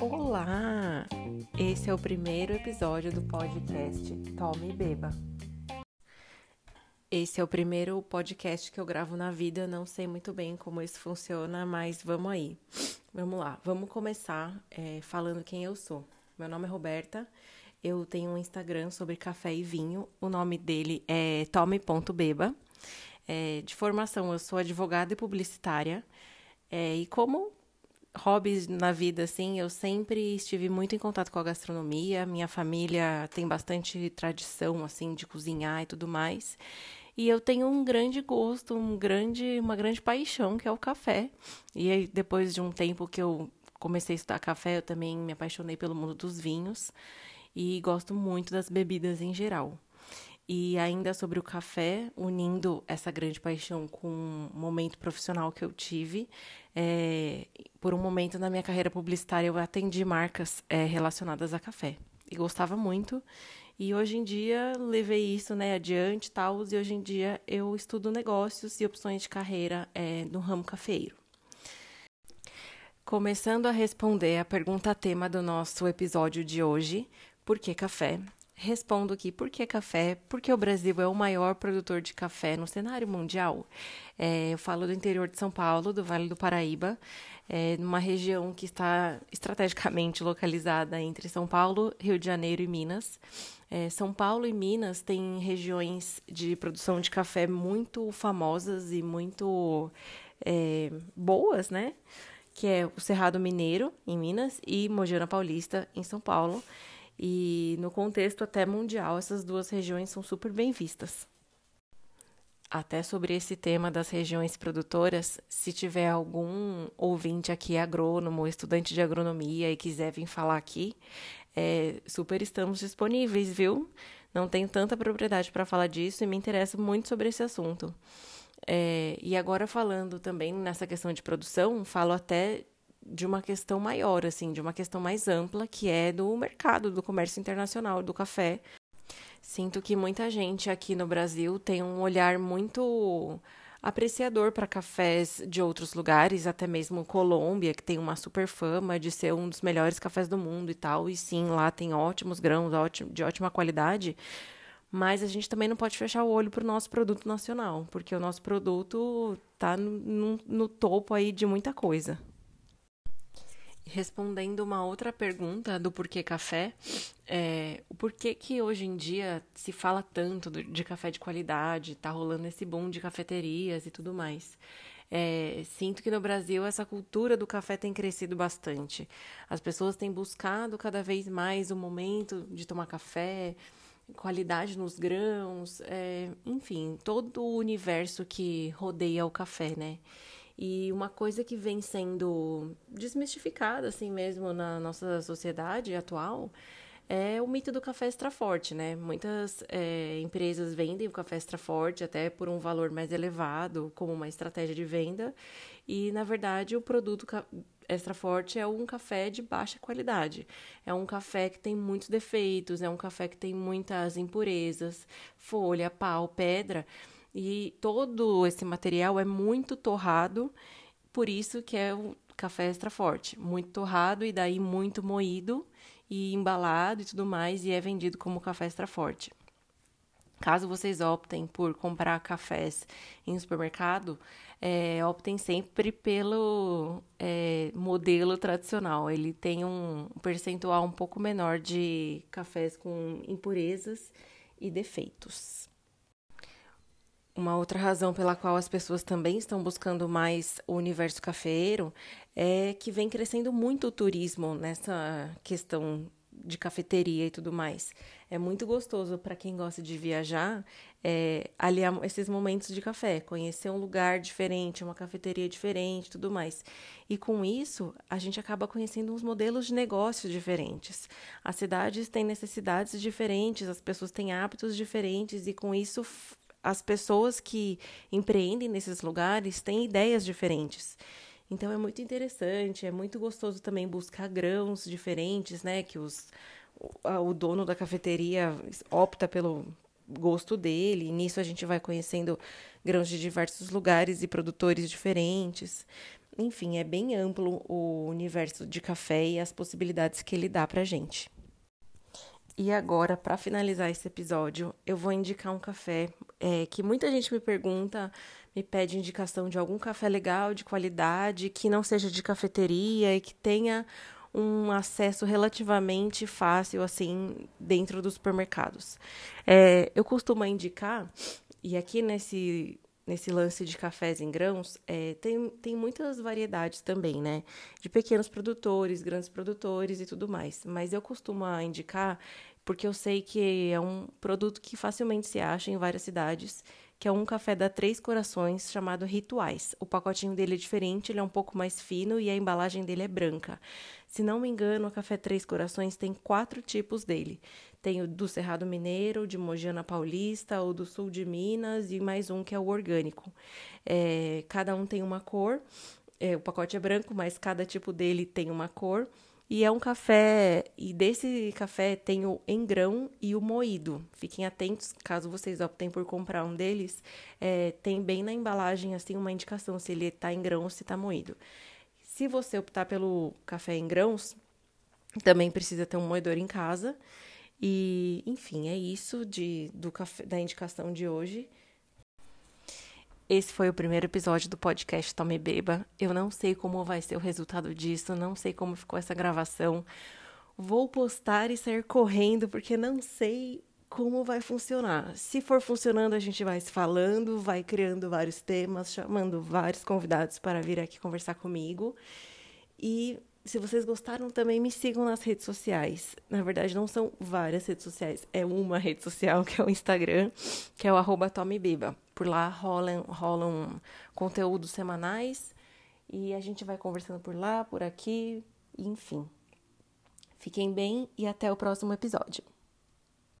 Olá! Esse é o primeiro episódio do podcast Tome e Beba. Esse é o primeiro podcast que eu gravo na vida, não sei muito bem como isso funciona, mas vamos aí. Vamos lá, vamos começar é, falando quem eu sou. Meu nome é Roberta, eu tenho um Instagram sobre café e vinho, o nome dele é tome.beba. É, de formação, eu sou advogada e publicitária, é, e como hobbies na vida, assim, eu sempre estive muito em contato com a gastronomia. Minha família tem bastante tradição, assim, de cozinhar e tudo mais. E eu tenho um grande gosto, um grande, uma grande paixão, que é o café. E aí, depois de um tempo que eu comecei a estudar café, eu também me apaixonei pelo mundo dos vinhos e gosto muito das bebidas em geral. E ainda sobre o café, unindo essa grande paixão com um momento profissional que eu tive, é, por um momento na minha carreira publicitária eu atendi marcas é, relacionadas a café e gostava muito. E hoje em dia levei isso né, adiante tal, e hoje em dia eu estudo negócios e opções de carreira é, no ramo cafeiro. Começando a responder a pergunta tema do nosso episódio de hoje, por que café? Respondo aqui por que café? Porque o Brasil é o maior produtor de café no cenário mundial. É, eu falo do interior de São Paulo, do Vale do Paraíba, é, numa região que está estrategicamente localizada entre São Paulo, Rio de Janeiro e Minas. É, São Paulo e Minas têm regiões de produção de café muito famosas e muito é, boas, né? Que é o Cerrado Mineiro, em Minas, e Mogiana Paulista, em São Paulo. E no contexto até mundial, essas duas regiões são super bem vistas. Até sobre esse tema das regiões produtoras, se tiver algum ouvinte aqui agrônomo, estudante de agronomia e quiser vir falar aqui, é, super estamos disponíveis, viu? Não tenho tanta propriedade para falar disso e me interesso muito sobre esse assunto. É, e agora falando também nessa questão de produção, falo até de uma questão maior, assim, de uma questão mais ampla, que é do mercado do comércio internacional do café. Sinto que muita gente aqui no Brasil tem um olhar muito apreciador para cafés de outros lugares, até mesmo Colômbia, que tem uma super fama de ser um dos melhores cafés do mundo e tal. E sim, lá tem ótimos grãos, de ótima qualidade. Mas a gente também não pode fechar o olho para o nosso produto nacional, porque o nosso produto está no, no, no topo aí de muita coisa. Respondendo uma outra pergunta do porquê café, é, o porquê que hoje em dia se fala tanto de café de qualidade, tá rolando esse boom de cafeterias e tudo mais. É, sinto que no Brasil essa cultura do café tem crescido bastante. As pessoas têm buscado cada vez mais o momento de tomar café, qualidade nos grãos, é, enfim, todo o universo que rodeia o café, né? E uma coisa que vem sendo desmistificada, assim mesmo, na nossa sociedade atual, é o mito do café extra forte, né? Muitas é, empresas vendem o café extra forte até por um valor mais elevado, como uma estratégia de venda, e na verdade o produto extra forte é um café de baixa qualidade. É um café que tem muitos defeitos, é um café que tem muitas impurezas, folha, pau, pedra. E todo esse material é muito torrado, por isso que é o café extra forte. Muito torrado e daí muito moído e embalado e tudo mais, e é vendido como café extra forte. Caso vocês optem por comprar cafés em supermercado, é, optem sempre pelo é, modelo tradicional. Ele tem um percentual um pouco menor de cafés com impurezas e defeitos. Uma outra razão pela qual as pessoas também estão buscando mais o universo cafeeiro é que vem crescendo muito o turismo nessa questão de cafeteria e tudo mais. É muito gostoso para quem gosta de viajar é, aliar esses momentos de café, conhecer um lugar diferente, uma cafeteria diferente, tudo mais. E com isso, a gente acaba conhecendo uns modelos de negócios diferentes. As cidades têm necessidades diferentes, as pessoas têm hábitos diferentes e com isso as pessoas que empreendem nesses lugares têm ideias diferentes. Então é muito interessante, é muito gostoso também buscar grãos diferentes, né? Que os, o dono da cafeteria opta pelo, gosto dele. E nisso a gente vai conhecendo grãos de diversos lugares e produtores diferentes. Enfim, é bem amplo o universo de café e as possibilidades que ele dá pra gente. E agora, para finalizar esse episódio, eu vou indicar um café é, que muita gente me pergunta, me pede indicação de algum café legal, de qualidade, que não seja de cafeteria e que tenha um acesso relativamente fácil, assim, dentro dos supermercados. É, eu costumo indicar, e aqui nesse, nesse lance de cafés em grãos, é, tem, tem muitas variedades também, né? De pequenos produtores, grandes produtores e tudo mais. Mas eu costumo indicar porque eu sei que é um produto que facilmente se acha em várias cidades que é um café da Três Corações chamado Rituais. O pacotinho dele é diferente, ele é um pouco mais fino e a embalagem dele é branca. Se não me engano, o café Três Corações tem quatro tipos dele. Tem o do Cerrado Mineiro, de Mogiana Paulista, o do Sul de Minas e mais um que é o orgânico. É, cada um tem uma cor. É, o pacote é branco, mas cada tipo dele tem uma cor. E é um café, e desse café tem o em grão e o moído. Fiquem atentos, caso vocês optem por comprar um deles, é, tem bem na embalagem assim uma indicação se ele está em grão ou se está moído. Se você optar pelo café em grãos, também precisa ter um moedor em casa. E, enfim, é isso de, do café, da indicação de hoje. Esse foi o primeiro episódio do podcast Tome Beba. Eu não sei como vai ser o resultado disso, não sei como ficou essa gravação. Vou postar e sair correndo porque não sei como vai funcionar. Se for funcionando, a gente vai se falando, vai criando vários temas, chamando vários convidados para vir aqui conversar comigo. E se vocês gostaram, também me sigam nas redes sociais. Na verdade, não são várias redes sociais, é uma rede social, que é o Instagram, que é o arroba. Por lá rolam, rolam conteúdos semanais e a gente vai conversando por lá, por aqui, enfim. Fiquem bem e até o próximo episódio.